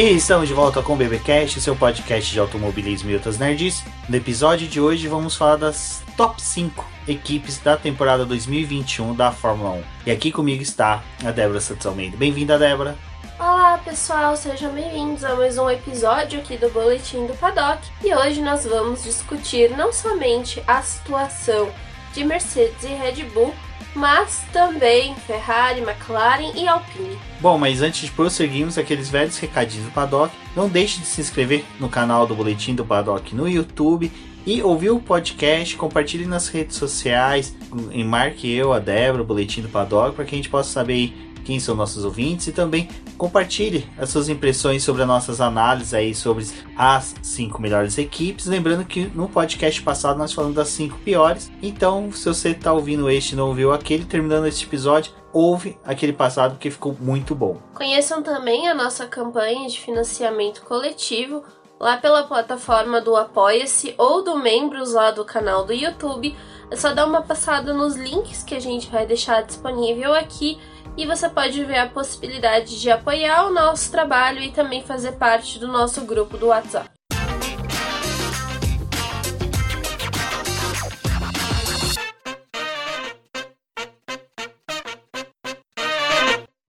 E estamos de volta com o BBcast, seu podcast de automobilismo e outras nerds. No episódio de hoje vamos falar das top 5 equipes da temporada 2021 da Fórmula 1. E aqui comigo está a Débora Santos Almeida. Bem-vinda, Débora. Olá pessoal, sejam bem-vindos a mais um episódio aqui do Boletim do Paddock. E hoje nós vamos discutir não somente a situação de Mercedes e Red Bull, mas também Ferrari, McLaren e Alpine. Bom, mas antes de prosseguirmos aqueles velhos recadinhos do Paddock, não deixe de se inscrever no canal do Boletim do Paddock no YouTube e ouvir o podcast, compartilhe nas redes sociais, e marque eu, a Débora, o Boletim do Paddock, para que a gente possa saber quem são nossos ouvintes e também compartilhe as suas impressões sobre as nossas análises aí sobre as cinco melhores equipes. Lembrando que no podcast passado nós falamos das cinco piores. Então, se você está ouvindo este e não ouviu aquele, terminando este episódio, ouve aquele passado que ficou muito bom. Conheçam também a nossa campanha de financiamento coletivo lá pela plataforma do Apoia-se ou do Membros lá do canal do YouTube. É só dar uma passada nos links que a gente vai deixar disponível aqui e você pode ver a possibilidade de apoiar o nosso trabalho e também fazer parte do nosso grupo do WhatsApp.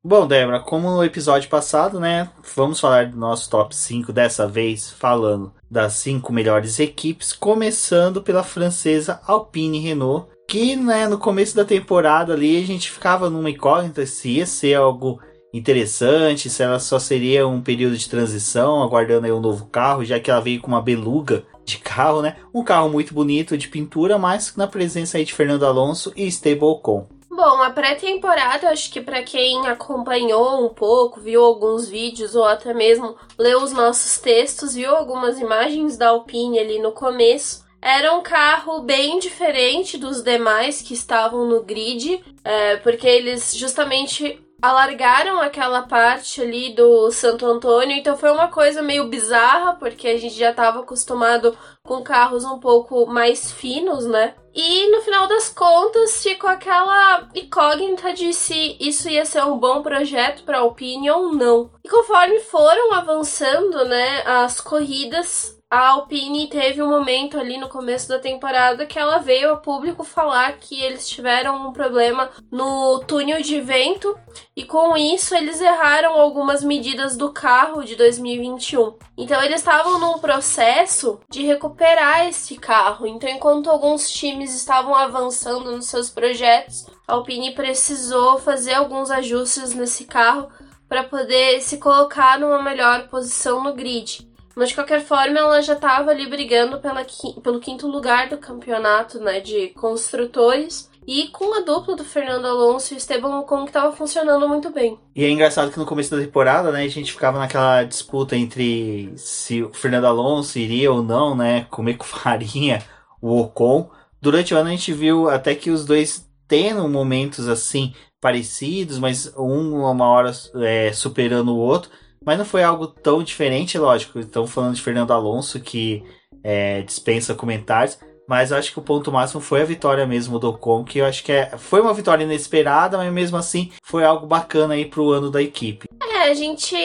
Bom, Débora, como no episódio passado, né? Vamos falar do nosso top 5 dessa vez, falando das cinco melhores equipes, começando pela francesa Alpine Renault, que né, no começo da temporada ali a gente ficava numa incógnita se ia ser algo interessante, se ela só seria um período de transição, aguardando aí um novo carro, já que ela veio com uma beluga de carro, né? Um carro muito bonito de pintura, mas na presença aí de Fernando Alonso e Esteban Ocon. Bom, a pré-temporada, acho que para quem acompanhou um pouco, viu alguns vídeos ou até mesmo leu os nossos textos, viu algumas imagens da Alpine ali no começo, era um carro bem diferente dos demais que estavam no grid, é, porque eles justamente alargaram aquela parte ali do Santo Antônio, então foi uma coisa meio bizarra, porque a gente já estava acostumado com carros um pouco mais finos, né? E no final das contas ficou aquela incógnita de se isso ia ser um bom projeto para a Alpine ou não. E conforme foram avançando, né, as corridas, a Alpine teve um momento ali no começo da temporada que ela veio a público falar que eles tiveram um problema no túnel de vento e com isso eles erraram algumas medidas do carro de 2021. Então eles estavam num processo de recuperar esse carro. Então enquanto alguns times estavam avançando nos seus projetos, a Alpine precisou fazer alguns ajustes nesse carro para poder se colocar numa melhor posição no grid. Mas de qualquer forma, ela já estava ali brigando pela, pelo quinto lugar do campeonato né, de construtores. E com a dupla do Fernando Alonso e Esteban Ocon que estava funcionando muito bem. E é engraçado que no começo da temporada, né, a gente ficava naquela disputa entre se o Fernando Alonso iria ou não, né, comer com farinha o Ocon. Durante o ano a gente viu até que os dois tendo momentos assim parecidos, mas um uma hora é, superando o outro. Mas não foi algo tão diferente, lógico. Estamos falando de Fernando Alonso, que é, dispensa comentários. Mas eu acho que o ponto máximo foi a vitória mesmo do Ocon, que eu acho que é, foi uma vitória inesperada, mas mesmo assim foi algo bacana aí pro ano da equipe. É, a gente.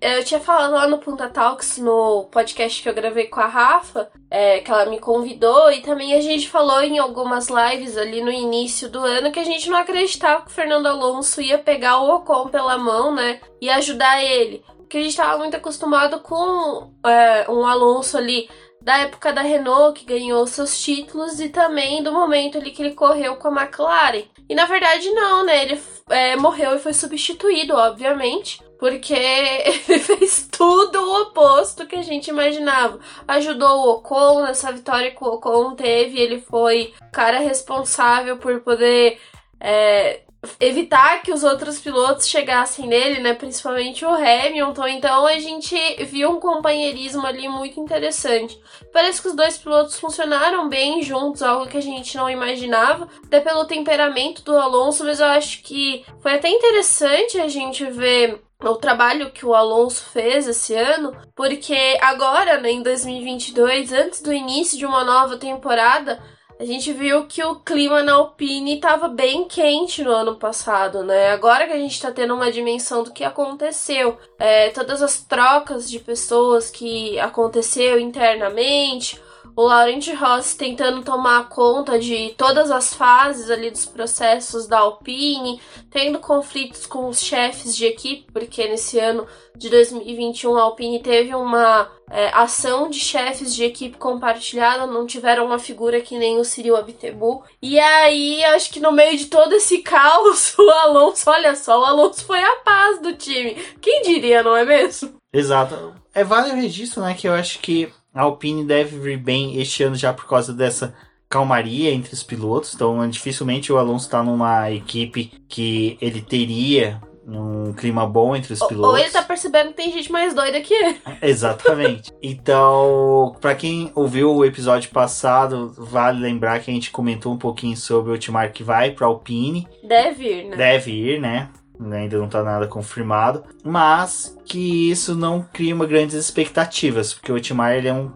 Eu tinha falado lá no Punta Talks, no podcast que eu gravei com a Rafa, é, que ela me convidou, e também a gente falou em algumas lives ali no início do ano que a gente não acreditava que o Fernando Alonso ia pegar o Ocon pela mão, né? E ajudar ele que a gente estava muito acostumado com é, um Alonso ali da época da Renault, que ganhou seus títulos, e também do momento ali que ele correu com a McLaren. E na verdade, não, né? Ele é, morreu e foi substituído, obviamente. Porque ele fez tudo o oposto que a gente imaginava. Ajudou o Ocon nessa vitória que o Ocon teve. Ele foi o cara responsável por poder é, evitar que os outros pilotos chegassem nele, né? Principalmente o Hamilton. Então a gente viu um companheirismo ali muito interessante. Parece que os dois pilotos funcionaram bem juntos, algo que a gente não imaginava, até pelo temperamento do Alonso, mas eu acho que foi até interessante a gente ver o trabalho que o Alonso fez esse ano, porque agora, né, em 2022, antes do início de uma nova temporada, a gente viu que o clima na Alpine estava bem quente no ano passado, né? Agora que a gente está tendo uma dimensão do que aconteceu, é, todas as trocas de pessoas que aconteceu internamente, o Laurent Ross tentando tomar conta de todas as fases ali dos processos da Alpine, tendo conflitos com os chefes de equipe, porque nesse ano de 2021 a Alpine teve uma é, ação de chefes de equipe compartilhada, não tiveram uma figura que nem o Cyril Abtebu. E aí, acho que no meio de todo esse caos, o Alonso, olha só, o Alonso foi a paz do time. Quem diria, não é mesmo? Exato. É vale o registro, né, que eu acho que a Alpine deve vir bem este ano já por causa dessa calmaria entre os pilotos. Então, dificilmente o Alonso está numa equipe que ele teria um clima bom entre os pilotos. Ou ele tá percebendo que tem gente mais doida que ele. Exatamente. Então, para quem ouviu o episódio passado, vale lembrar que a gente comentou um pouquinho sobre o Otmar que vai para Alpine. Deve ir, né? Deve ir, né? Ainda não está nada confirmado, mas que isso não cria uma grandes expectativas, porque o Otmar ele é um,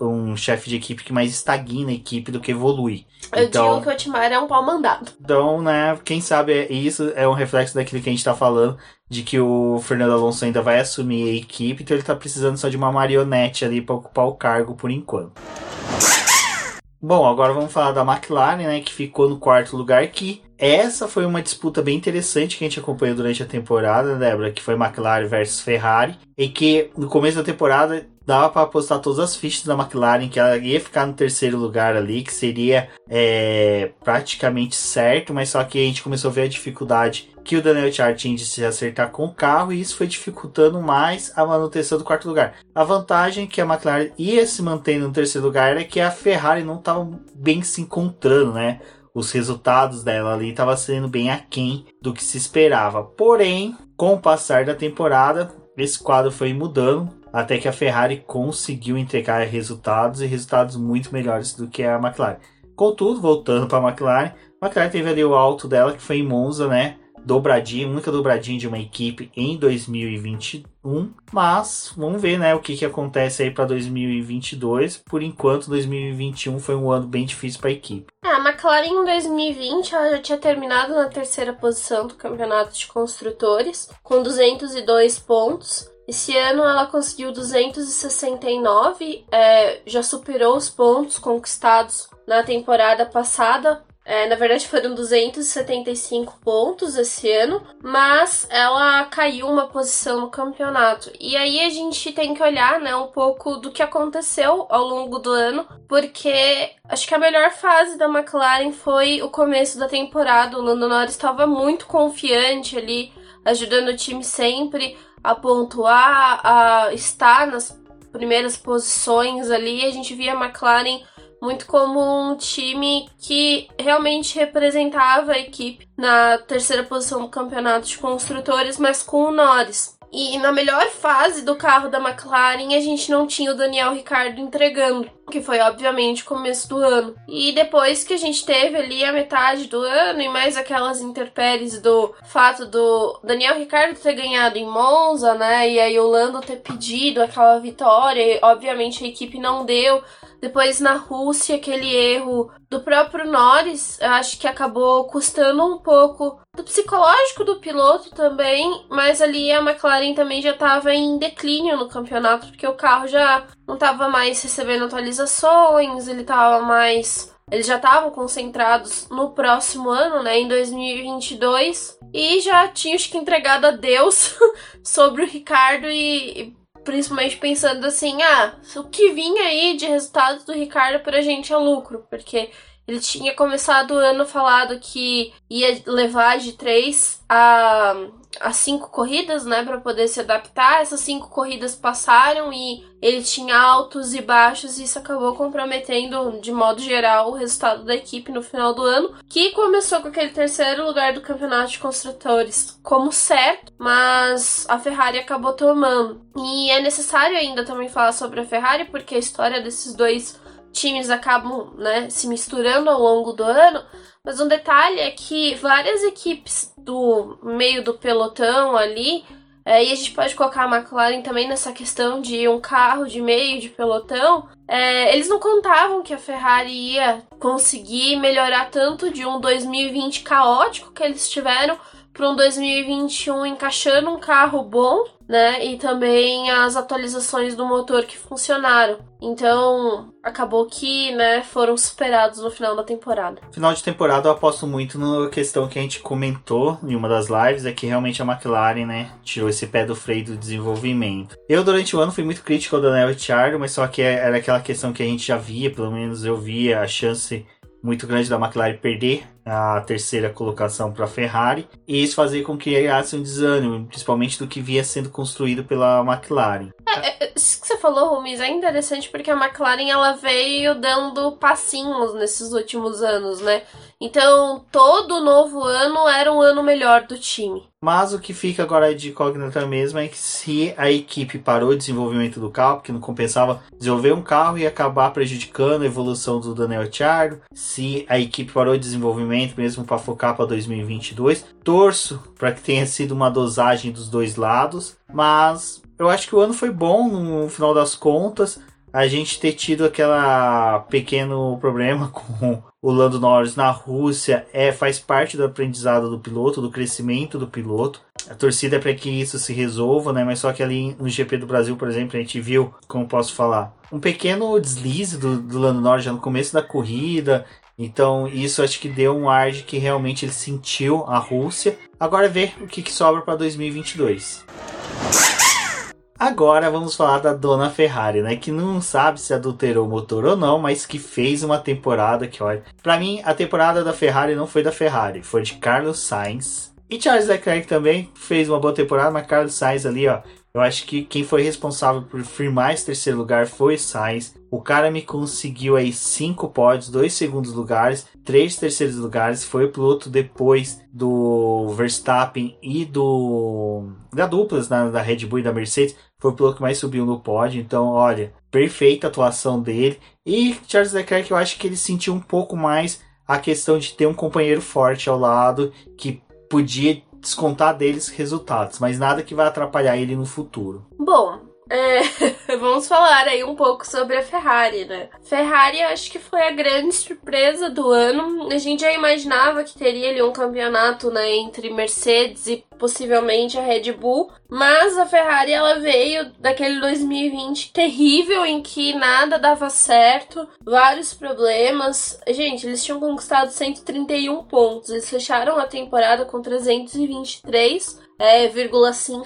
um chefe de equipe que mais estagna a equipe do que evolui. Eu então, digo que o Otmar é um pau mandado. Então, né, quem sabe é, isso é um reflexo daquilo que a gente está falando, de que o Fernando Alonso ainda vai assumir a equipe, então ele está precisando só de uma marionete ali para ocupar o cargo por enquanto. Bom, agora vamos falar da McLaren, né, que ficou no quarto lugar, que essa foi uma disputa bem interessante que a gente acompanhou durante a temporada, né, Débora, que foi McLaren versus Ferrari, e que no começo da temporada dava para apostar todas as fichas da McLaren que ela ia ficar no terceiro lugar ali, que seria é, praticamente certo, mas só que a gente começou a ver a dificuldade que o Daniel Ricciardo tinha de se acertar com o carro e isso foi dificultando mais a manutenção do quarto lugar. A vantagem que a McLaren ia se mantendo no terceiro lugar era que a Ferrari não estava bem se encontrando, né? Os resultados dela ali estavam sendo bem aquém do que se esperava. Porém, com o passar da temporada, esse quadro foi mudando até que a Ferrari conseguiu entregar resultados e resultados muito melhores do que a McLaren. Contudo, voltando para a McLaren, a McLaren teve ali o alto dela que foi em Monza, né? Dobradinha, única dobradinha de uma equipe em 2021, mas vamos ver, né, o que, que acontece aí para 2022. Por enquanto, 2021 foi um ano bem difícil para a equipe. É, a McLaren em 2020 ela já tinha terminado na terceira posição do campeonato de construtores com 202 pontos. Esse ano ela conseguiu 269, é, já superou os pontos conquistados na temporada passada. É, na verdade foram 275 pontos esse ano, mas ela caiu uma posição no campeonato. E aí a gente tem que olhar, né, um pouco do que aconteceu ao longo do ano, porque acho que a melhor fase da McLaren foi o começo da temporada. O Lando Norris estava muito confiante ali, ajudando o time sempre a pontuar, a estar nas primeiras posições ali. A gente via a McLaren muito como um time que realmente representava a equipe na terceira posição do campeonato de construtores, mas com o Norris. E na melhor fase do carro da McLaren, a gente não tinha o Daniel Ricardo entregando, que foi obviamente o começo do ano. E depois que a gente teve ali a metade do ano e mais aquelas interpéries do fato do Daniel Ricardo ter ganhado em Monza, né? E aí o Lando ter pedido aquela vitória, e obviamente a equipe não deu. Depois na Rússia, aquele erro do próprio Norris, acho que acabou custando um pouco do psicológico do piloto também, mas ali a McLaren também já estava em declínio no campeonato, porque o carro já não estava mais recebendo atualizações, ele estava mais eles já estavam concentrados no próximo ano, né, em 2022, e já tinham que entregado a Deus sobre o Ricardo e principalmente pensando assim, ah, o que vinha aí de resultados do Ricardo pra gente é lucro, porque ele tinha começado o ano falado que ia levar de três a, a cinco corridas, né, para poder se adaptar. Essas cinco corridas passaram e ele tinha altos e baixos, e isso acabou comprometendo, de modo geral, o resultado da equipe no final do ano, que começou com aquele terceiro lugar do campeonato de construtores como certo, mas a Ferrari acabou tomando. E é necessário ainda também falar sobre a Ferrari, porque a história desses dois times acabam né, se misturando ao longo do ano, mas um detalhe é que várias equipes do meio do pelotão ali É, e a gente pode colocar a McLaren também nessa questão de um carro de meio de pelotão. É, eles não contavam que a Ferrari ia conseguir melhorar tanto de um 2020 caótico que eles tiveram para um 2021 encaixando um carro bom, né? E também as atualizações do motor que funcionaram. Então, acabou que, né, foram superados no final da temporada. Final de temporada eu aposto muito na questão que a gente comentou em uma das lives, é que realmente a McLaren, né, tirou esse pé do freio do desenvolvimento. Eu, durante o ano, fui muito crítico ao Daniel Ricciardo, mas só que era aquela questão que a gente já via, pelo menos eu via a chance muito grande da McLaren perder a terceira colocação para a Ferrari e isso fazer com que criasse um desânimo, principalmente do que via sendo construído pela McLaren. É, é, isso que você falou, Rumis, é interessante porque a McLaren ela veio dando passinhos nesses últimos anos, né? Então, todo novo ano era um ano melhor do time. Mas o que fica agora de incógnita mesmo é que se a equipe parou o desenvolvimento do carro, porque não compensava desenvolver um carro e acabar prejudicando a evolução do Daniel Ricciardo, se a equipe parou o desenvolvimento mesmo para focar para 2022, torço para que tenha sido uma dosagem dos dois lados, mas eu acho que o ano foi bom no final das contas a gente ter tido aquela pequeno problema com o Lando Norris na Rússia é faz parte do aprendizado do piloto, do crescimento do piloto. A torcida é para que isso se resolva, né? Mas só que ali no GP do Brasil, por exemplo, a gente viu, como posso falar, um pequeno deslize do, do Lando Norris já no começo da corrida. Então, isso acho que deu um ar de que realmente ele sentiu a Rússia. Agora ver o que, que sobra para 2022. Agora vamos falar da dona Ferrari, né? Que não sabe se adulterou o motor ou não, mas que fez uma temporada que, olha. Pra mim, a temporada da Ferrari não foi da Ferrari, foi de Carlos Sainz. E Charles Leclerc também fez uma boa temporada, mas Carlos Sainz ali, ó. Eu acho que quem foi responsável por firmar esse terceiro lugar foi Sainz. O cara me conseguiu aí cinco pódios, dois segundos lugares, três terceiros lugares. Foi o piloto depois do Verstappen e do da duplas na, da Red Bull e da Mercedes. Foi o piloto que mais subiu no pódio. Então, olha, perfeita atuação dele. E Charles Leclerc, eu acho que ele sentiu um pouco mais a questão de ter um companheiro forte ao lado que podia descontar deles resultados, mas nada que vai atrapalhar ele no futuro. Bom, é, vamos falar aí um pouco sobre a Ferrari, né? Ferrari acho que foi a grande surpresa do ano. A gente já imaginava que teria ali um campeonato né, entre Mercedes e possivelmente a Red Bull, mas a Ferrari ela veio daquele 2020 terrível em que nada dava certo, vários problemas. Gente, eles tinham conquistado 131 pontos, eles fecharam a temporada com 323,5, é,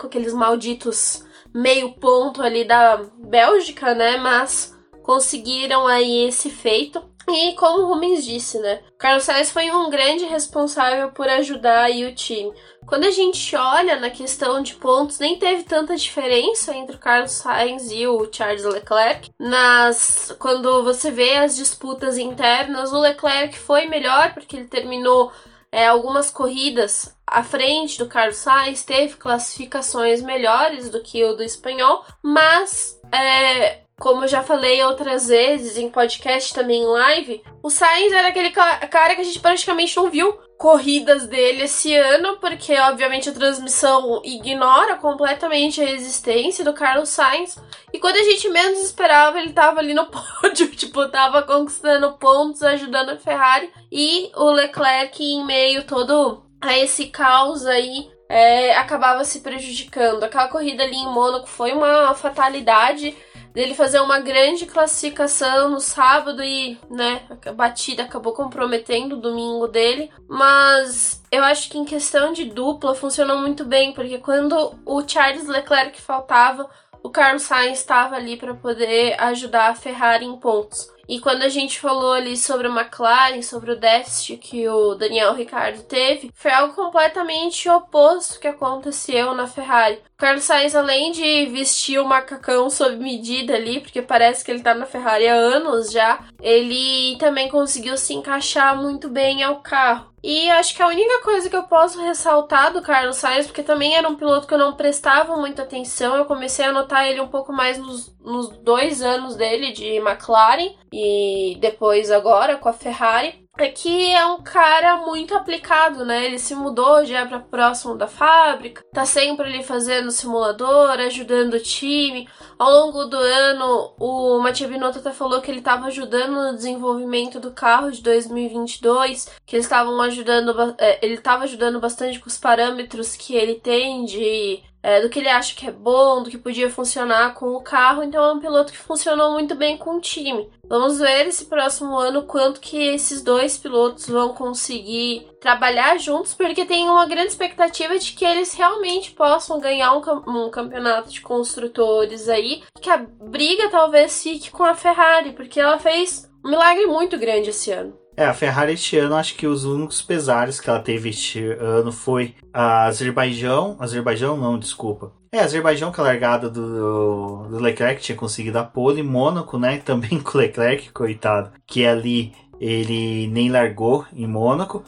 aqueles malditos meio ponto ali da Bélgica, né? Mas conseguiram aí esse feito. E como o Rubens disse, né? Carlos Sainz foi um grande responsável por ajudar aí o time. Quando a gente olha na questão de pontos, nem teve tanta diferença entre o Carlos Sainz e o Charles Leclerc. Nas, quando você vê as disputas internas, o Leclerc foi melhor porque ele terminou é, algumas corridas à frente do Carlos Sainz, teve classificações melhores do que o do espanhol, mas é, como eu já falei outras vezes em podcast também em live, o Sainz era aquele cara que a gente praticamente não viu corridas dele esse ano, porque obviamente a transmissão ignora completamente a existência do Carlos Sainz. E quando a gente menos esperava, ele tava ali no pódio, tipo, tava conquistando pontos, ajudando a Ferrari. E o Leclerc, em meio todo a esse caos aí, é, acabava se prejudicando. Aquela corrida ali em Mônaco foi uma fatalidade dele fazer uma grande classificação no sábado e, né, a batida acabou comprometendo o domingo dele. Mas eu acho que em questão de dupla funcionou muito bem, porque quando o Charles Leclerc faltava, o Carlos Sainz estava ali para poder ajudar a Ferrari em pontos. E quando a gente falou ali sobre a McLaren, sobre o déficit que o Daniel Ricciardo teve, foi algo completamente oposto que aconteceu na Ferrari. O Carlos Sainz, além de vestir o macacão sob medida ali, porque parece que ele tá na Ferrari há anos já, ele também conseguiu se encaixar muito bem ao carro. E acho que a única coisa que eu posso ressaltar do Carlos Sainz, porque também era um piloto que eu não prestava muita atenção, eu comecei a notar ele um pouco mais nos, nos dois anos dele de McLaren e depois agora com a Ferrari, é que é um cara muito aplicado, né? Ele se mudou já para próximo da fábrica, tá sempre ali fazendo simulador, ajudando o time. Ao longo do ano, o Matia Binotto até falou que ele estava ajudando no desenvolvimento do carro de 2022, que eles estavam ajudando, é, ele estava ajudando bastante com os parâmetros que ele tem de é, do que ele acha que é bom, do que podia funcionar com o carro. Então é um piloto que funcionou muito bem com o time. Vamos ver esse próximo ano quanto que esses dois pilotos vão conseguir trabalhar juntos, porque tem uma grande expectativa de que eles realmente possam ganhar um, um campeonato de construtores aí, que a briga talvez fique com a Ferrari, porque ela fez um milagre muito grande esse ano. É, a Ferrari este ano, acho que os únicos pesares que ela teve este ano foi a Azerbaijão. Azerbaijão não, desculpa. É, Azerbaijão que a largada do, do Leclerc tinha conseguido a pole. Mônaco, né? Também com o Leclerc, coitado. Que ali ele nem largou em Mônaco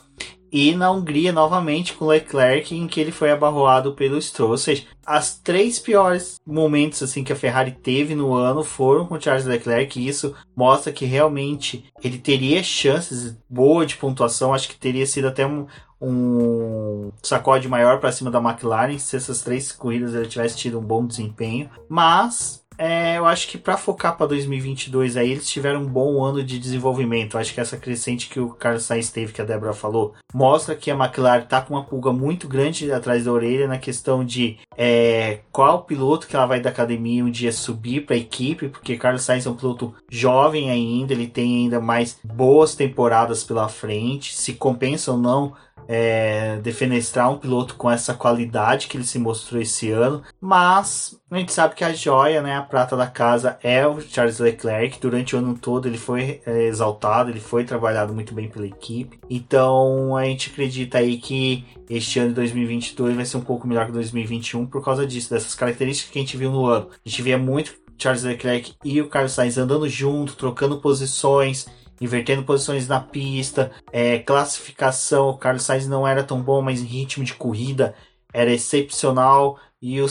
e na Hungria novamente com Leclerc em que ele foi abarroado pelo Stroll. Ou seja, as três piores momentos assim que a Ferrari teve no ano foram com Charles Leclerc e isso mostra que realmente ele teria chances boas de pontuação. Acho que teria sido até um, um sacode maior para cima da McLaren se essas três corridas ele tivesse tido um bom desempenho. Mas é, eu acho que para focar para 2022 aí, eles tiveram um bom ano de desenvolvimento. Eu acho que essa crescente que o Carlos Sainz teve, que a Débora falou, mostra que a McLaren tá com uma pulga muito grande atrás da orelha na questão de é, qual piloto que ela vai da academia um dia subir para a equipe, porque Carlos Sainz é um piloto jovem ainda, ele tem ainda mais boas temporadas pela frente, se compensa ou não é, defenestrar um piloto com essa qualidade que ele se mostrou esse ano, mas a gente sabe que a joia, né, a prata da casa é o Charles Leclerc. Durante o ano todo ele foi é, exaltado, ele foi trabalhado muito bem pela equipe. Então a gente acredita aí que este ano de 2022 vai ser um pouco melhor que 2021 por causa disso, dessas características que a gente viu no ano. A gente via muito Charles Leclerc e o Carlos Sainz andando junto, trocando posições invertendo posições na pista, é, classificação. O Carlos Sainz não era tão bom, mas em ritmo de corrida era excepcional. E o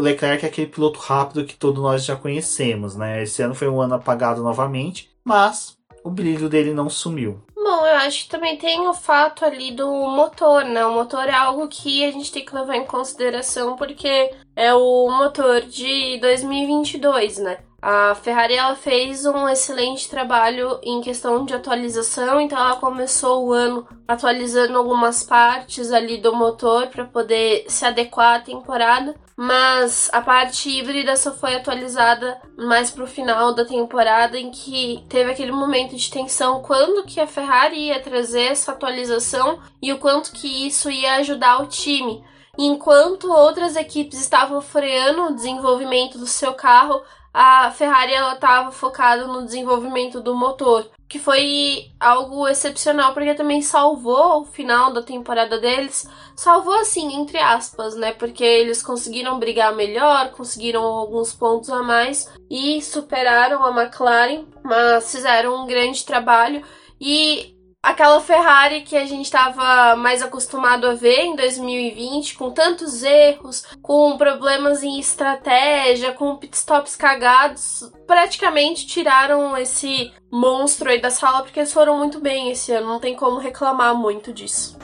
Leclerc é aquele piloto rápido que todos nós já conhecemos, né? Esse ano foi um ano apagado novamente, mas o brilho dele não sumiu. Bom, eu acho que também tem o fato ali do motor, né? O motor é algo que a gente tem que levar em consideração porque é o motor de 2022, né? A Ferrari ela fez um excelente trabalho em questão de atualização, então ela começou o ano atualizando algumas partes ali do motor para poder se adequar à temporada, mas a parte híbrida só foi atualizada mais para o final da temporada em que teve aquele momento de tensão quando que a Ferrari ia trazer essa atualização e o quanto que isso ia ajudar o time. Enquanto outras equipes estavam freando o desenvolvimento do seu carro, a Ferrari estava focada no desenvolvimento do motor, que foi algo excepcional porque também salvou o final da temporada deles, salvou assim entre aspas, né? Porque eles conseguiram brigar melhor, conseguiram alguns pontos a mais e superaram a McLaren, mas fizeram um grande trabalho e aquela Ferrari que a gente estava mais acostumado a ver em 2020, com tantos erros, com problemas em estratégia, com pitstops cagados, praticamente tiraram esse monstro aí da sala porque eles foram muito bem esse ano, não tem como reclamar muito disso.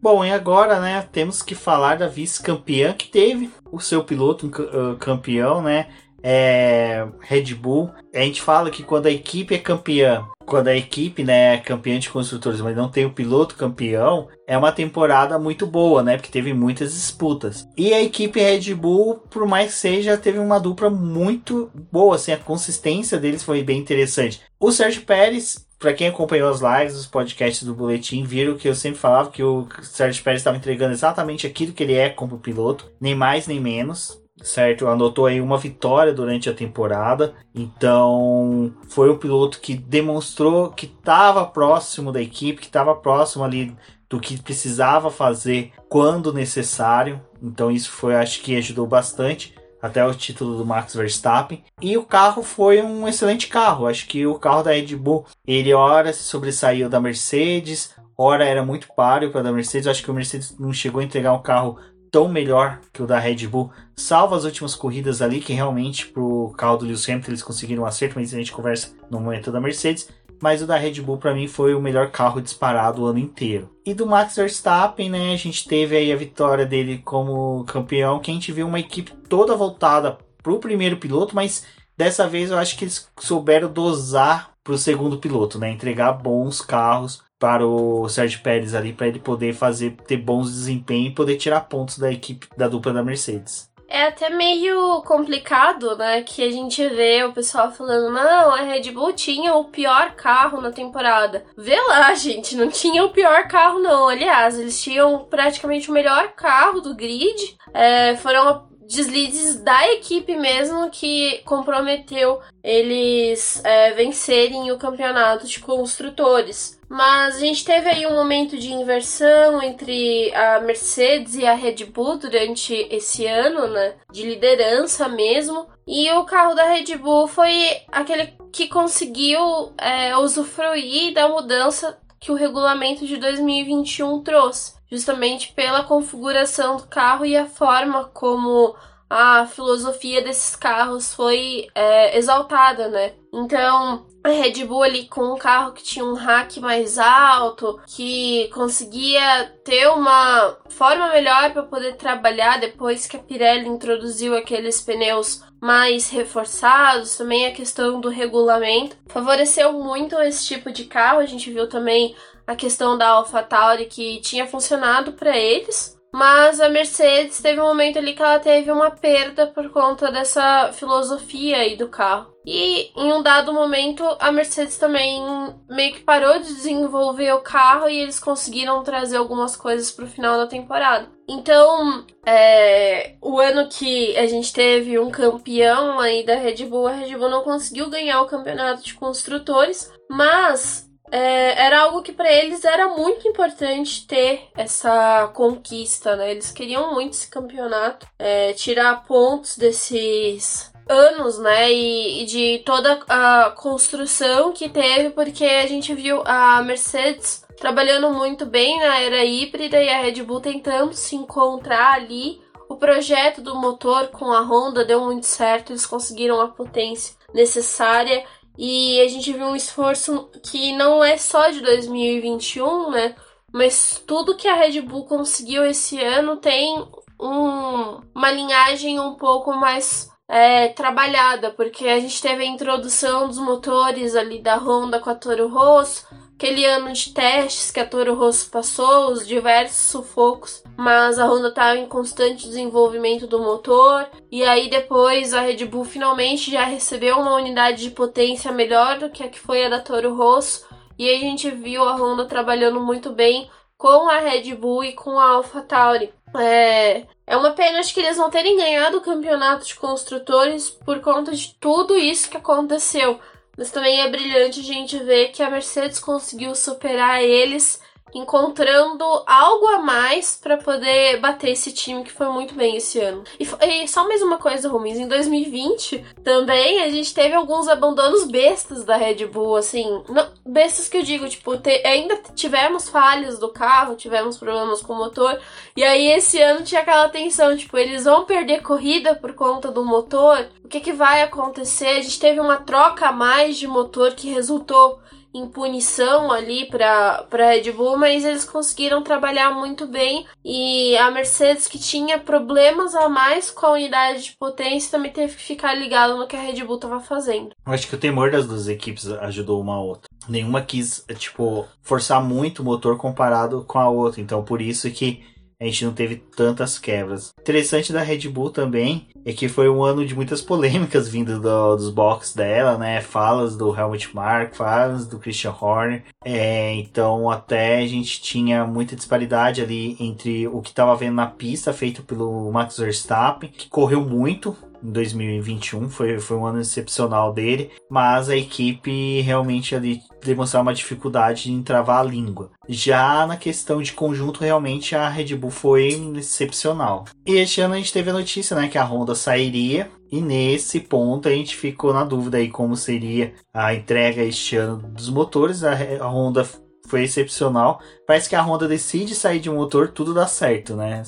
Bom, e agora, né, temos que falar da vice-campeã que teve o seu piloto uh, campeão, né? É Red Bull. A gente fala que quando a equipe é campeã quando a equipe né, é campeã de construtores, mas não tem o piloto campeão, é uma temporada muito boa, né? Porque teve muitas disputas. E a equipe Red Bull, por mais que seja, teve uma dupla muito boa, assim, a consistência deles foi bem interessante. O Sérgio Pérez, para quem acompanhou as lives, os podcasts do Boletim, viram que eu sempre falava que o Sérgio Pérez estava entregando exatamente aquilo que ele é como piloto, nem mais nem menos certo? Anotou aí uma vitória durante a temporada, então foi um piloto que demonstrou que estava próximo da equipe, que estava próximo ali do que precisava fazer quando necessário. Então isso foi, acho que ajudou bastante até o título do Max Verstappen. E o carro foi um excelente carro. Acho que o carro da Red Bull, ele ora se sobressaiu da Mercedes, ora era muito páreo para da Mercedes. Acho que o Mercedes não chegou a entregar um carro tão melhor que o da Red Bull, salvo as últimas corridas ali, que realmente pro carro do Lewis Hamilton eles conseguiram um acerto, mas a gente conversa no momento da Mercedes. mas o da Red Bull para mim foi o melhor carro disparado o ano inteiro. E do Max Verstappen, né, a gente teve aí a vitória dele como campeão, que a gente viu uma equipe toda voltada pro primeiro piloto, mas dessa vez eu acho que eles souberam dosar pro segundo piloto, né, entregar bons carros para o Sérgio Pérez ali para ele poder fazer ter bons desempenhos e poder tirar pontos da equipe da dupla da Mercedes. É até meio complicado, né? Que a gente vê o pessoal falando: não, a Red Bull tinha o pior carro na temporada. Vê lá, gente, não tinha o pior carro, não. Aliás, eles tinham praticamente o melhor carro do grid. É, foram deslizes da equipe mesmo que comprometeu eles é, vencerem o campeonato de construtores. Mas a gente teve aí um momento de inversão entre a Mercedes e a Red Bull durante esse ano, né? De liderança mesmo. E o carro da Red Bull foi aquele que conseguiu é, usufruir da mudança que o regulamento de 2021 trouxe justamente pela configuração do carro e a forma como a filosofia desses carros foi é, exaltada, né? Então, a Red Bull ali com um carro que tinha um rack mais alto, que conseguia ter uma forma melhor para poder trabalhar depois que a Pirelli introduziu aqueles pneus mais reforçados, também a questão do regulamento favoreceu muito esse tipo de carro. A gente viu também a questão da AlphaTauri que tinha funcionado para eles, mas a Mercedes teve um momento ali que ela teve uma perda por conta dessa filosofia aí do carro. E em um dado momento a Mercedes também meio que parou de desenvolver o carro e eles conseguiram trazer algumas coisas para o final da temporada. Então, é, o ano que a gente teve um campeão aí da Red Bull, a Red Bull não conseguiu ganhar o campeonato de construtores, mas é, era algo que para eles era muito importante ter essa conquista, né? Eles queriam muito esse campeonato, é, tirar pontos desses anos, né? E, e, de toda a construção que teve, porque a gente viu a Mercedes trabalhando muito bem na era híbrida e a Red Bull tentando se encontrar ali. O projeto do motor com a Honda deu muito certo, eles conseguiram a potência necessária e a gente viu um esforço que não é só de 2021, né? Mas tudo que a Red Bull conseguiu esse ano tem um, uma linhagem um pouco mais é, trabalhada, porque a gente teve a introdução dos motores ali da Honda com a Toro Rosso, aquele ano de testes que a Toro Rosso passou, os diversos sufocos, mas a Honda estava em constante desenvolvimento do motor. E aí depois a Red Bull finalmente já recebeu uma unidade de potência melhor do que a que foi a da Toro Rosso. E a gente viu a Honda trabalhando muito bem com a Red Bull e com a AlphaTauri. É, é uma pena acho que eles não terem ganhado o campeonato de construtores por conta de tudo isso que aconteceu. Mas também é brilhante a gente ver que a Mercedes conseguiu superar eles encontrando algo a mais para poder bater esse time que foi muito bem esse ano. E, e só mais uma coisa, Rumins, em 2020 também a gente teve alguns abandonos bestas da Red Bull, assim, não, bestas que eu digo, tipo, te, ainda tivemos falhas do carro, tivemos problemas com o motor, e aí esse ano tinha aquela tensão, tipo, eles vão perder corrida por conta do motor, o que que vai acontecer? A gente teve uma troca a mais de motor que resultou em punição ali para Red Bull, mas eles conseguiram trabalhar muito bem e a Mercedes que tinha problemas a mais com a unidade de potência também teve que ficar ligado no que a Red Bull estava fazendo. Acho que o temor das duas equipes ajudou uma a outra. Nenhuma quis, tipo, forçar muito o motor comparado com a outra, então por isso que a gente não teve tantas quebras. Interessante da Red Bull também é que foi um ano de muitas polêmicas vindo do, dos boxes dela, né? Falas do Helmut Mark, falas do Christian Horner. É, então até a gente tinha muita disparidade ali entre o que estava vendo na pista feito pelo Max Verstappen, que correu muito, 2021, foi, foi um ano excepcional dele, mas a equipe realmente ali demonstrou uma dificuldade em travar a língua. Já na questão de conjunto, realmente a Red Bull foi excepcional. E este ano a gente teve a notícia, né, que a Honda sairia, e nesse ponto a gente ficou na dúvida aí como seria a entrega este ano dos motores. A Honda foi excepcional. Parece que a Honda decide sair de um motor, tudo dá certo, né?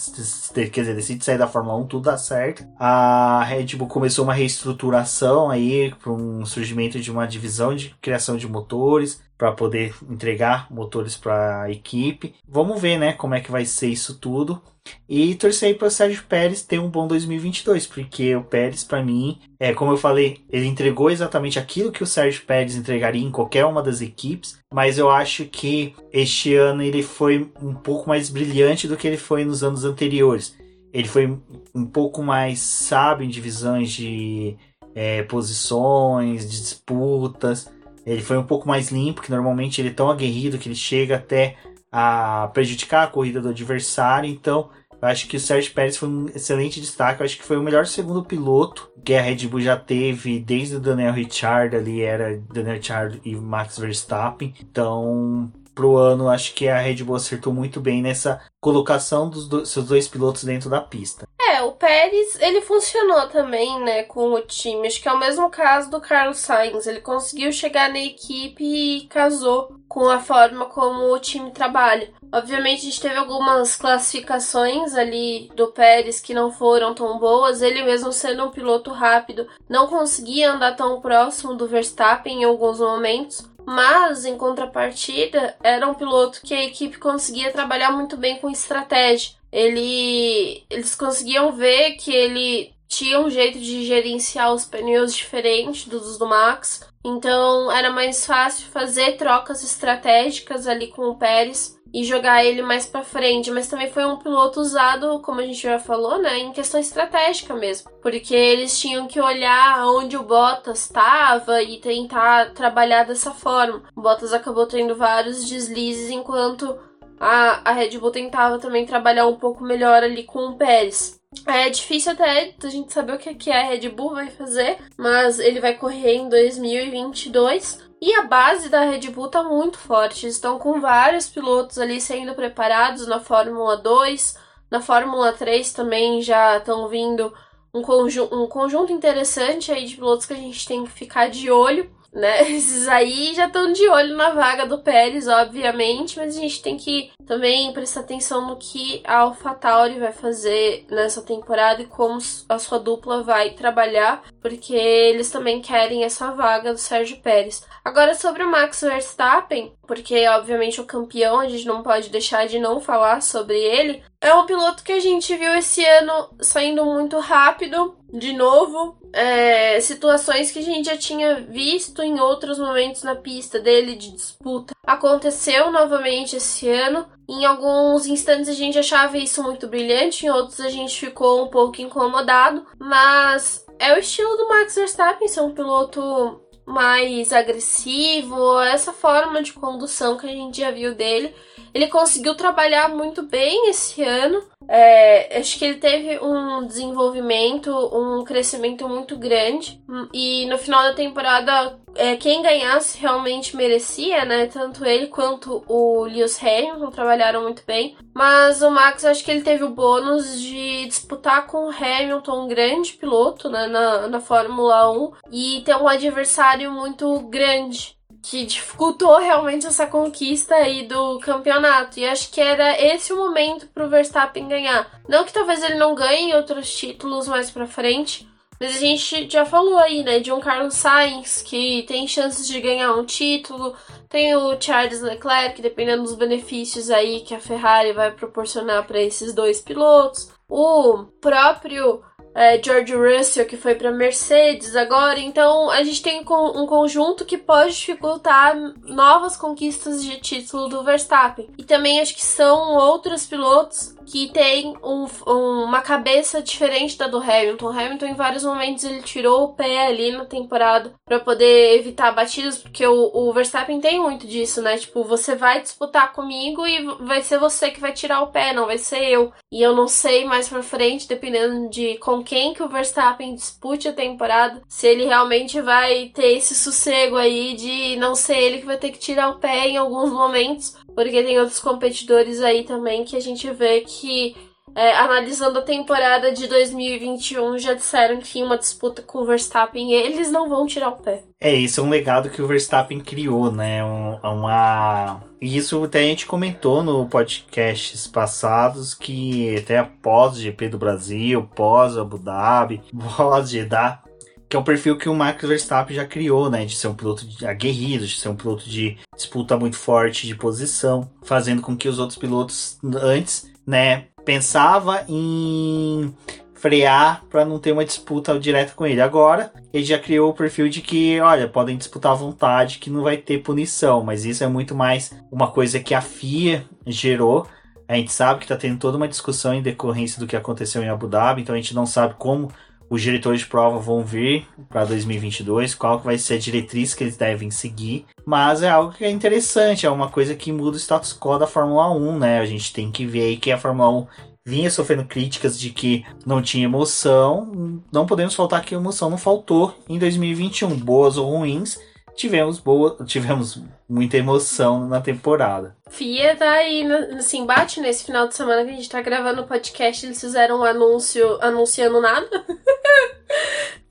Quer dizer, decide sair da Fórmula 1, tudo dá certo. A Red Bull começou uma reestruturação aí para um surgimento de uma divisão de criação de motores. para poder entregar motores para a equipe. Vamos ver, né, como é que vai ser isso tudo. E torcer para o Sérgio Pérez ter um bom 2022, porque o Pérez, para mim, é como eu falei, ele entregou exatamente aquilo que o Sérgio Pérez entregaria em qualquer uma das equipes, mas eu acho que este ano ele foi um pouco mais brilhante do que ele foi nos anos anteriores. Ele foi um pouco mais sábio em divisões de é, posições, de disputas. Ele foi um pouco mais limpo, que normalmente ele é tão aguerrido que ele chega até a prejudicar a corrida do adversário. Então, eu acho que o Sérgio Pérez foi um excelente destaque. Eu acho que foi o melhor segundo piloto que a Red Bull já teve desde o Daniel Ricciardo ali, era Daniel Ricciardo e Max Verstappen. Então, pro ano, acho que a Red Bull acertou muito bem nessa colocação dos do, seus dois pilotos dentro da pista. É, o Pérez, ele funcionou também, né, com o time. Acho que é o mesmo caso do Carlos Sainz. Ele conseguiu chegar na equipe e casou com a forma como o time trabalha. Obviamente, a gente teve algumas classificações ali do Pérez que não foram tão boas. Ele mesmo sendo um piloto rápido, não conseguia andar tão próximo do Verstappen em alguns momentos. Mas, em contrapartida, era um piloto que a equipe conseguia trabalhar muito bem com estratégia. Ele, eles conseguiam ver que ele tinha um jeito de gerenciar os pneus diferente dos do Max. Então era mais fácil fazer trocas estratégicas ali com o Pérez e jogar ele mais para frente, mas também foi um piloto usado, como a gente já falou, né, em questão estratégica mesmo, porque eles tinham que olhar onde o Bottas estava e tentar trabalhar dessa forma. O Bottas acabou tendo vários deslizes enquanto a, a Red Bull tentava também trabalhar um pouco melhor ali com o Pérez. É difícil até a gente saber o que, que a Red Bull vai fazer, mas ele vai correr em 2022. E a base da Red Bull tá muito forte. Estão com vários pilotos ali sendo preparados na Fórmula 2. Na Fórmula 3 também já estão vindo um, conju um conjunto interessante aí de pilotos que a gente tem que ficar de olho né? Esses aí já estão de olho na vaga do Pérez, obviamente, mas a gente tem que também prestar atenção no que a AlphaTauri vai fazer nessa temporada e como a sua dupla vai trabalhar, porque eles também querem essa vaga do Sérgio Pérez. Agora sobre o Max Verstappen, porque obviamente o campeão, a gente não pode deixar de não falar sobre ele. É um piloto que a gente viu esse ano saindo muito rápido, de novo, é, situações que a gente já tinha visto em outros momentos na pista dele de disputa. Aconteceu novamente esse ano. Em alguns instantes a gente achava isso muito brilhante, em outros a gente ficou um pouco incomodado, mas é o estilo do Max Verstappen ser um piloto mais agressivo, essa forma de condução que a gente já viu dele. Ele conseguiu trabalhar muito bem esse ano. É, acho que ele teve um desenvolvimento, um crescimento muito grande. E no final da temporada, é, quem ganhasse realmente merecia, né? Tanto ele quanto o Lewis Hamilton trabalharam muito bem. Mas o Max, acho que ele teve o bônus de disputar com o Hamilton, um grande piloto né, na, na Fórmula 1, e ter um adversário muito grande que dificultou realmente essa conquista aí do campeonato. E acho que era esse o momento pro Verstappen ganhar. Não que talvez ele não ganhe outros títulos mais pra frente, mas a gente já falou aí, né, de um Carlos Sainz que tem chances de ganhar um título, tem o Charles Leclerc, dependendo dos benefícios aí que a Ferrari vai proporcionar para esses dois pilotos. O próprio é, George Russell, que foi para Mercedes agora. Então a gente tem um conjunto que pode dificultar novas conquistas de título do Verstappen. E também acho que são outros pilotos que têm um, um, uma cabeça diferente da do Hamilton. O Hamilton, em vários momentos, ele tirou o pé ali na temporada para poder evitar batidas, porque o, o Verstappen tem muito disso, né? Tipo, você vai disputar comigo e vai ser você que vai tirar o pé, não vai ser eu. E eu não sei mais pra frente, dependendo de com quem que o Verstappen dispute a temporada, se ele realmente vai ter esse sossego aí de não ser ele que vai ter que tirar o pé em alguns momentos, porque tem outros competidores aí também que a gente vê que é, analisando a temporada de 2021, já disseram que em uma disputa com o Verstappen eles não vão tirar o pé. É, isso é um legado que o Verstappen criou, né? Um, uma... E isso até a gente comentou no podcasts passados que até após GP do Brasil, pós Abu Dhabi, pós Jeddah, que é um perfil que o Max Verstappen já criou, né? De ser um piloto aguerrido, de ser um piloto de disputa muito forte de posição, fazendo com que os outros pilotos antes, né, pensava em frear para não ter uma disputa direta com ele. Agora, ele já criou o perfil de que, olha, podem disputar à vontade, que não vai ter punição, mas isso é muito mais uma coisa que a FIA gerou. A gente sabe que está tendo toda uma discussão em decorrência do que aconteceu em Abu Dhabi, então a gente não sabe como os diretores de prova vão vir para 2022, qual que vai ser a diretriz que eles devem seguir, mas é algo que é interessante, é uma coisa que muda o status quo da Fórmula 1, né? A gente tem que ver aí que a Fórmula 1 vinha sofrendo críticas de que não tinha emoção, não podemos faltar que emoção não faltou em 2021, boas ou ruins, tivemos boa, tivemos muita emoção na temporada. FIA tá aí nesse embate nesse final de semana que a gente tá gravando o podcast, eles fizeram um anúncio anunciando nada.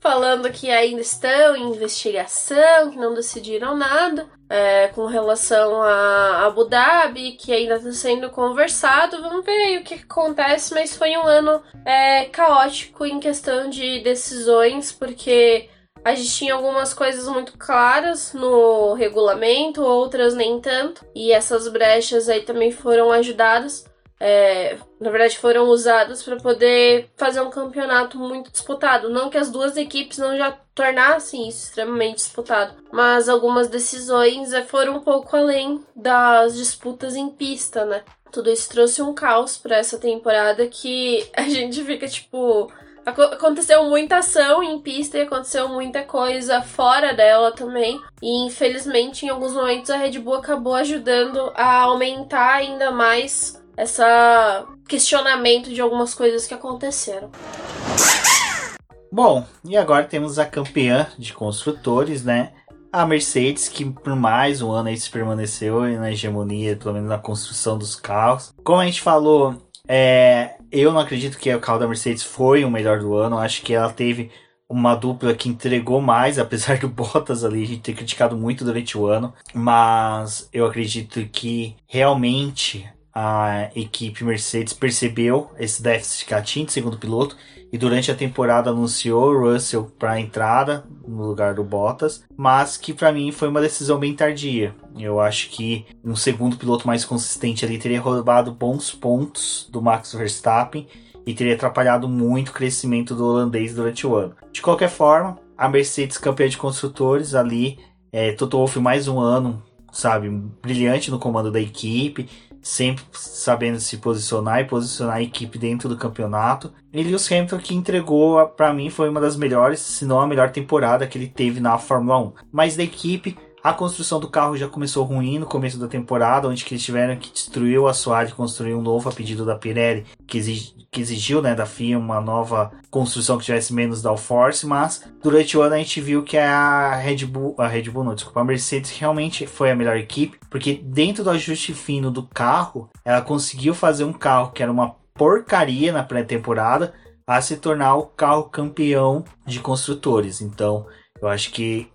falando que ainda estão em investigação, que não decidiram nada é, com relação a Abu Dhabi, que ainda está sendo conversado. Vamos ver aí o que acontece, mas foi um ano é, caótico em questão de decisões, porque a gente tinha algumas coisas muito claras no regulamento, outras nem tanto, e essas brechas aí também foram ajudadas é, na verdade, foram usadas para poder fazer um campeonato muito disputado. Não que as duas equipes não já tornassem isso extremamente disputado, mas algumas decisões é, foram um pouco além das disputas em pista, né? Tudo isso trouxe um caos para essa temporada que a gente fica tipo. Aconteceu muita ação em pista e aconteceu muita coisa fora dela também. E infelizmente, em alguns momentos, a Red Bull acabou ajudando a aumentar ainda mais essa questionamento de algumas coisas que aconteceram. Bom, e agora temos a campeã de construtores, né? A Mercedes, que por mais um ano aí se permaneceu na hegemonia, pelo menos na construção dos carros. Como a gente falou, é, eu não acredito que o carro da Mercedes foi o melhor do ano. Acho que ela teve uma dupla que entregou mais, apesar do Bottas ali a gente ter criticado muito durante o ano. Mas eu acredito que realmente a equipe Mercedes percebeu esse déficit que ela tinha de segundo piloto e durante a temporada anunciou o Russell para a entrada no lugar do Bottas, mas que para mim foi uma decisão bem tardia. Eu acho que um segundo piloto mais consistente ali teria roubado bons pontos do Max Verstappen e teria atrapalhado muito o crescimento do holandês durante o ano. De qualquer forma, a Mercedes campeã de construtores ali, é, Toto Wolff mais um ano, sabe, brilhante no comando da equipe sempre sabendo se posicionar e posicionar a equipe dentro do campeonato. E Lewis Hamilton que entregou para mim foi uma das melhores, se não a melhor temporada que ele teve na Fórmula 1. Mas da equipe a construção do carro já começou ruim no começo da temporada, onde eles tiveram que destruir o assoalho e construir um novo a pedido da Pirelli, que, exig, que exigiu né, da FIA uma nova construção que tivesse menos downforce, mas durante o ano a gente viu que a Red Bull, a Red Bull não, desculpa, a Mercedes realmente foi a melhor equipe, porque dentro do ajuste fino do carro, ela conseguiu fazer um carro que era uma porcaria na pré-temporada, a se tornar o carro campeão de construtores. Então, eu acho que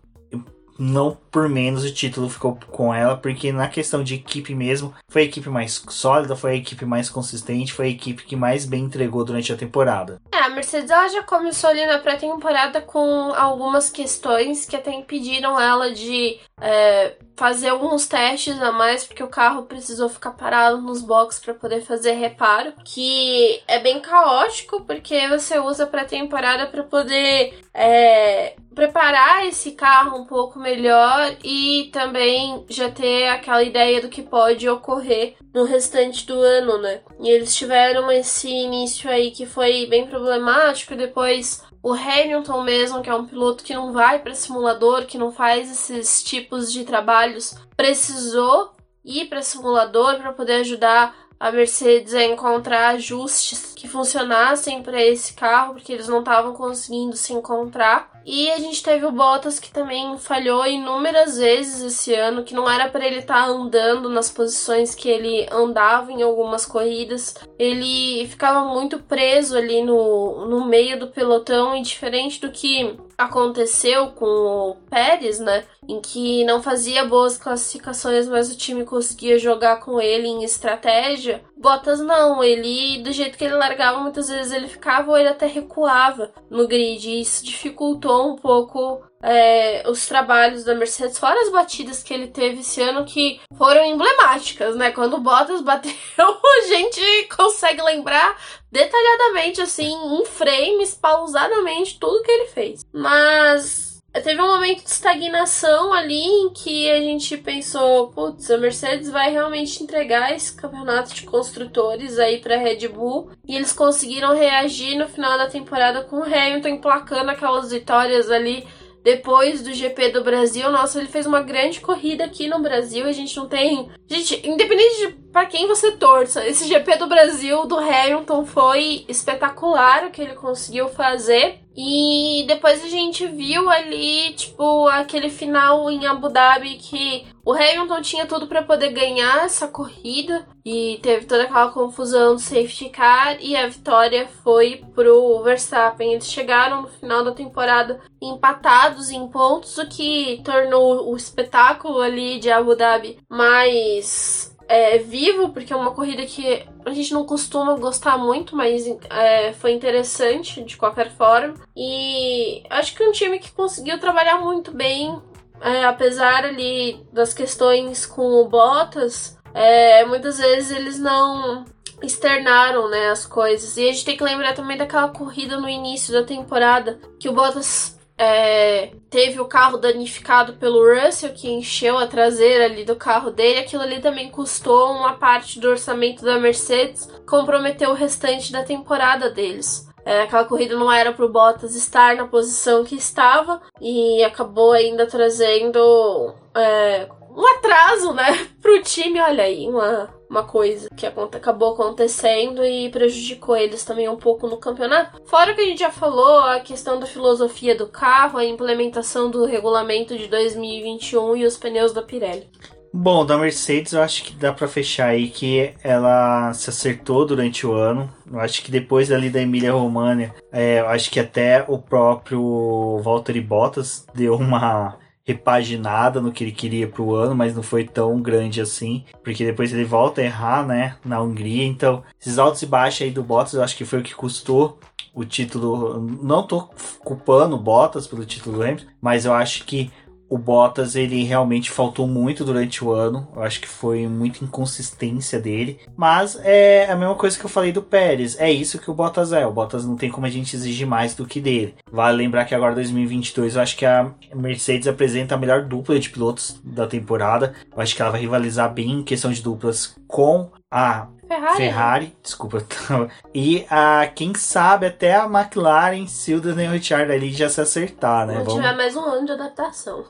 não por menos o título ficou com ela, porque na questão de equipe mesmo, foi a equipe mais sólida, foi a equipe mais consistente, foi a equipe que mais bem entregou durante a temporada. É, a Mercedes ela já começou ali na pré-temporada com algumas questões que até impediram ela de é, fazer alguns testes a mais, porque o carro precisou ficar parado nos boxes para poder fazer reparo, que é bem caótico, porque você usa pré-temporada para poder é, preparar esse carro um pouco melhor e também já ter aquela ideia do que pode ocorrer no restante do ano, né? E eles tiveram esse início aí que foi bem problemático, depois o Hamilton mesmo, que é um piloto que não vai para simulador, que não faz esses tipos de trabalhos, precisou ir para simulador para poder ajudar a Mercedes a encontrar ajustes que funcionassem para esse carro, porque eles não estavam conseguindo se encontrar. E a gente teve o Bottas que também falhou inúmeras vezes esse ano, que não era para ele estar tá andando nas posições que ele andava em algumas corridas. Ele ficava muito preso ali no, no meio do pelotão e diferente do que aconteceu com o Pérez, né? Em que não fazia boas classificações, mas o time conseguia jogar com ele em estratégia. Bottas não, ele, do jeito que ele largava, muitas vezes ele ficava ou ele até recuava no grid. E isso dificultou um pouco é, os trabalhos da Mercedes, fora as batidas que ele teve esse ano que foram emblemáticas, né? Quando o Bottas bateu, a gente consegue lembrar detalhadamente, assim, em frames, pausadamente, tudo que ele fez. Mas Teve um momento de estagnação ali em que a gente pensou, putz, a Mercedes vai realmente entregar esse campeonato de construtores aí para Red Bull e eles conseguiram reagir no final da temporada com o Hamilton emplacando aquelas vitórias ali depois do GP do Brasil. Nossa, ele fez uma grande corrida aqui no Brasil. A gente não tem. Gente, independente de para quem você torça, esse GP do Brasil do Hamilton foi espetacular o que ele conseguiu fazer. E depois a gente viu ali, tipo, aquele final em Abu Dhabi que o Hamilton tinha tudo para poder ganhar essa corrida e teve toda aquela confusão do safety car e a vitória foi pro Verstappen. Eles chegaram no final da temporada empatados em pontos, o que tornou o espetáculo ali de Abu Dhabi mais é, vivo, porque é uma corrida que a gente não costuma gostar muito, mas é, foi interessante de qualquer forma. E acho que é um time que conseguiu trabalhar muito bem, é, apesar ali das questões com o Bottas. É, muitas vezes eles não externaram né, as coisas. E a gente tem que lembrar também daquela corrida no início da temporada que o Bottas é, teve o carro danificado pelo Russell, que encheu a traseira ali do carro dele. Aquilo ali também custou uma parte do orçamento da Mercedes, comprometeu o restante da temporada deles. É, aquela corrida não era para o Bottas estar na posição que estava e acabou ainda trazendo é, um atraso, né, pro time. Olha aí, uma, uma coisa que acabou acontecendo e prejudicou eles também um pouco no campeonato. Fora que a gente já falou, a questão da filosofia do carro, a implementação do regulamento de 2021 e os pneus da Pirelli. Bom, da Mercedes eu acho que dá para fechar aí que ela se acertou durante o ano. Eu acho que depois ali da Emília România, é, eu acho que até o próprio Valtteri Bottas deu uma repaginada no que ele queria para o ano, mas não foi tão grande assim, porque depois ele volta a errar, né, na Hungria. Então, esses altos e baixos aí do Bottas, eu acho que foi o que custou o título. Não tô culpando o Bottas pelo título do Hamilton, mas eu acho que o Bottas ele realmente faltou muito durante o ano. Eu acho que foi muita inconsistência dele. Mas é a mesma coisa que eu falei do Pérez. É isso que o Bottas é. O Bottas não tem como a gente exigir mais do que dele. Vale lembrar que agora 2022 eu acho que a Mercedes apresenta a melhor dupla de pilotos da temporada. Eu acho que ela vai rivalizar bem em questão de duplas com a Ferrari. Ferrari, desculpa. E a, quem sabe até a McLaren, se o Daniel Ricciardo ali já se acertar, né? Vamos... tiver mais um ano de adaptação.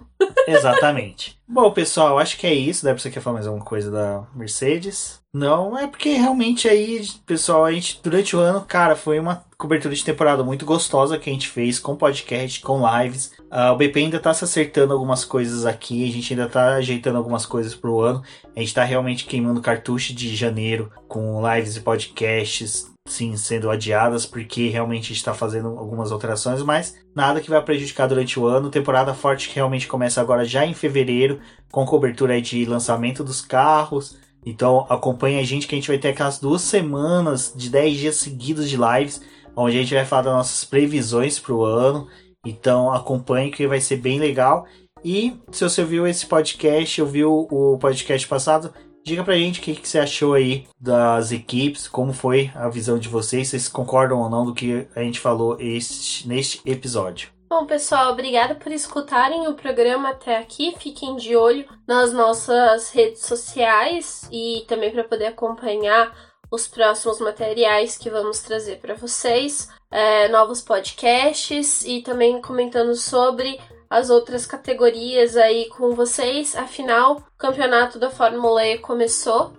Exatamente. Bom, pessoal, acho que é isso. Deve ser que falar mais alguma coisa da Mercedes. Não, é porque realmente aí, pessoal, a gente durante o ano, cara, foi uma cobertura de temporada muito gostosa que a gente fez com podcast, com lives. Uh, o BP ainda tá se acertando algumas coisas aqui, a gente ainda tá ajeitando algumas coisas pro ano. A gente tá realmente queimando cartucho de janeiro com lives e podcasts, sim, sendo adiadas, porque realmente está fazendo algumas alterações, mas nada que vai prejudicar durante o ano. Temporada forte que realmente começa agora já em fevereiro, com cobertura de lançamento dos carros então acompanha a gente que a gente vai ter aquelas duas semanas de 10 dias seguidos de lives, onde a gente vai falar das nossas previsões para o ano. Então acompanhe que vai ser bem legal. E se você viu esse podcast, ouviu o podcast passado, diga pra gente o que, que você achou aí das equipes, como foi a visão de vocês, vocês concordam ou não do que a gente falou este, neste episódio. Bom, pessoal, obrigada por escutarem o programa até aqui. Fiquem de olho nas nossas redes sociais e também para poder acompanhar os próximos materiais que vamos trazer para vocês, é, novos podcasts e também comentando sobre as outras categorias aí com vocês. Afinal, o campeonato da Fórmula E começou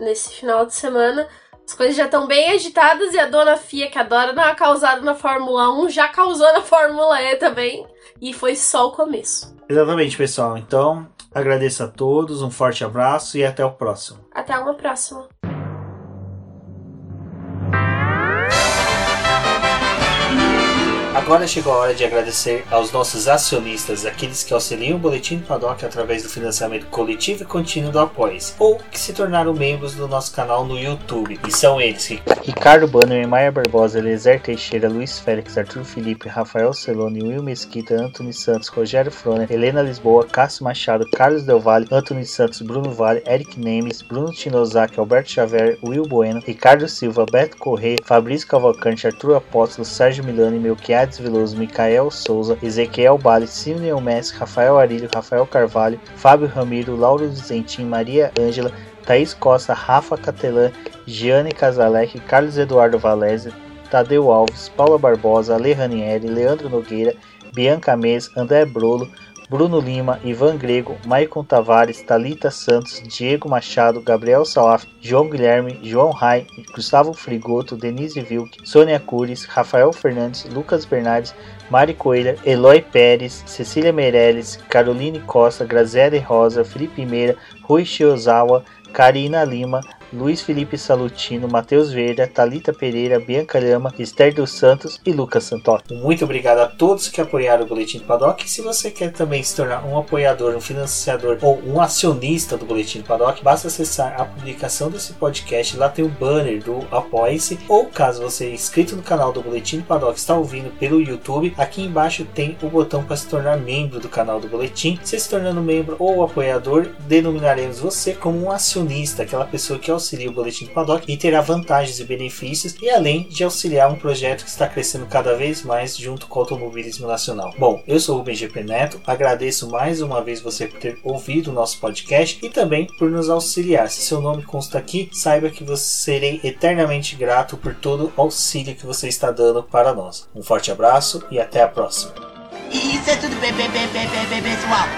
nesse final de semana. As coisas já estão bem agitadas e a dona Fia, que adora dar uma causada na Fórmula 1, já causou na Fórmula E também. E foi só o começo. Exatamente, pessoal. Então, agradeço a todos, um forte abraço e até o próximo. Até uma próxima. Agora chegou a hora de agradecer aos nossos acionistas, aqueles que auxiliam o Boletim do Paddock através do financiamento coletivo e contínuo do Apoies, ou que se tornaram membros do nosso canal no YouTube. E são eles: Ricardo Banner, Maia Barbosa, Elezer Teixeira, Luiz Félix, Arthur Felipe, Rafael Celone, Will Mesquita, Antony Santos, Rogério Froner, Helena Lisboa, Cássio Machado, Carlos Del Valle, Antony Santos, Bruno Vale, Eric Nemes, Bruno Tinozaki, Alberto Xavier, Will Bueno, Ricardo Silva, Beto Corrêa, Fabrício Cavalcante, Arthur Apóstolo, Sérgio Milani, Melquiades Veloso, Micael Souza, Ezequiel Bale, Silvio Messi, Rafael Arilho, Rafael Carvalho, Fábio Ramiro, Lauro Vicentim, Maria Ângela, Thaís Costa, Rafa Catelã, Giane Casalec, Carlos Eduardo Valese, Tadeu Alves, Paula Barbosa, Ale Ranieri, Leandro Nogueira, Bianca Mês, André Brolo, Bruno Lima, Ivan Grego, Maicon Tavares, Talita Santos, Diego Machado, Gabriel Salaf, João Guilherme, João Rai, Gustavo Frigoto, Denise Vilk, Sônia Cures, Rafael Fernandes, Lucas Bernardes, Mari Coelha, Eloy Pérez, Cecília Meirelles, Caroline Costa, Graziele Rosa, Felipe Meira, Rui Shiozawa, Karina Lima, Luiz Felipe Salutino, Matheus Verde, Talita Pereira, Bianca Lama, Esther dos Santos e Lucas Santoro. Muito obrigado a todos que apoiaram o Boletim do Paddock. Se você quer também se tornar um apoiador, um financiador ou um acionista do Boletim do Paddock, basta acessar a publicação desse podcast. Lá tem o banner do Apoie-se. Ou caso você é inscrito no canal do Boletim do Paddock está ouvindo pelo YouTube, aqui embaixo tem o botão para se tornar membro do canal do Boletim. Se se tornando membro ou apoiador, denominaremos você como um acionista, aquela pessoa que auxilia auxilia o Boletim do Paddock e terá vantagens e benefícios, e além de auxiliar um projeto que está crescendo cada vez mais junto com o automobilismo nacional. Bom, eu sou o Rubem GP Neto, agradeço mais uma vez você por ter ouvido o nosso podcast e também por nos auxiliar. Se seu nome consta aqui, saiba que você serei eternamente grato por todo o auxílio que você está dando para nós. Um forte abraço e até a próxima. Isso é tudo pessoal.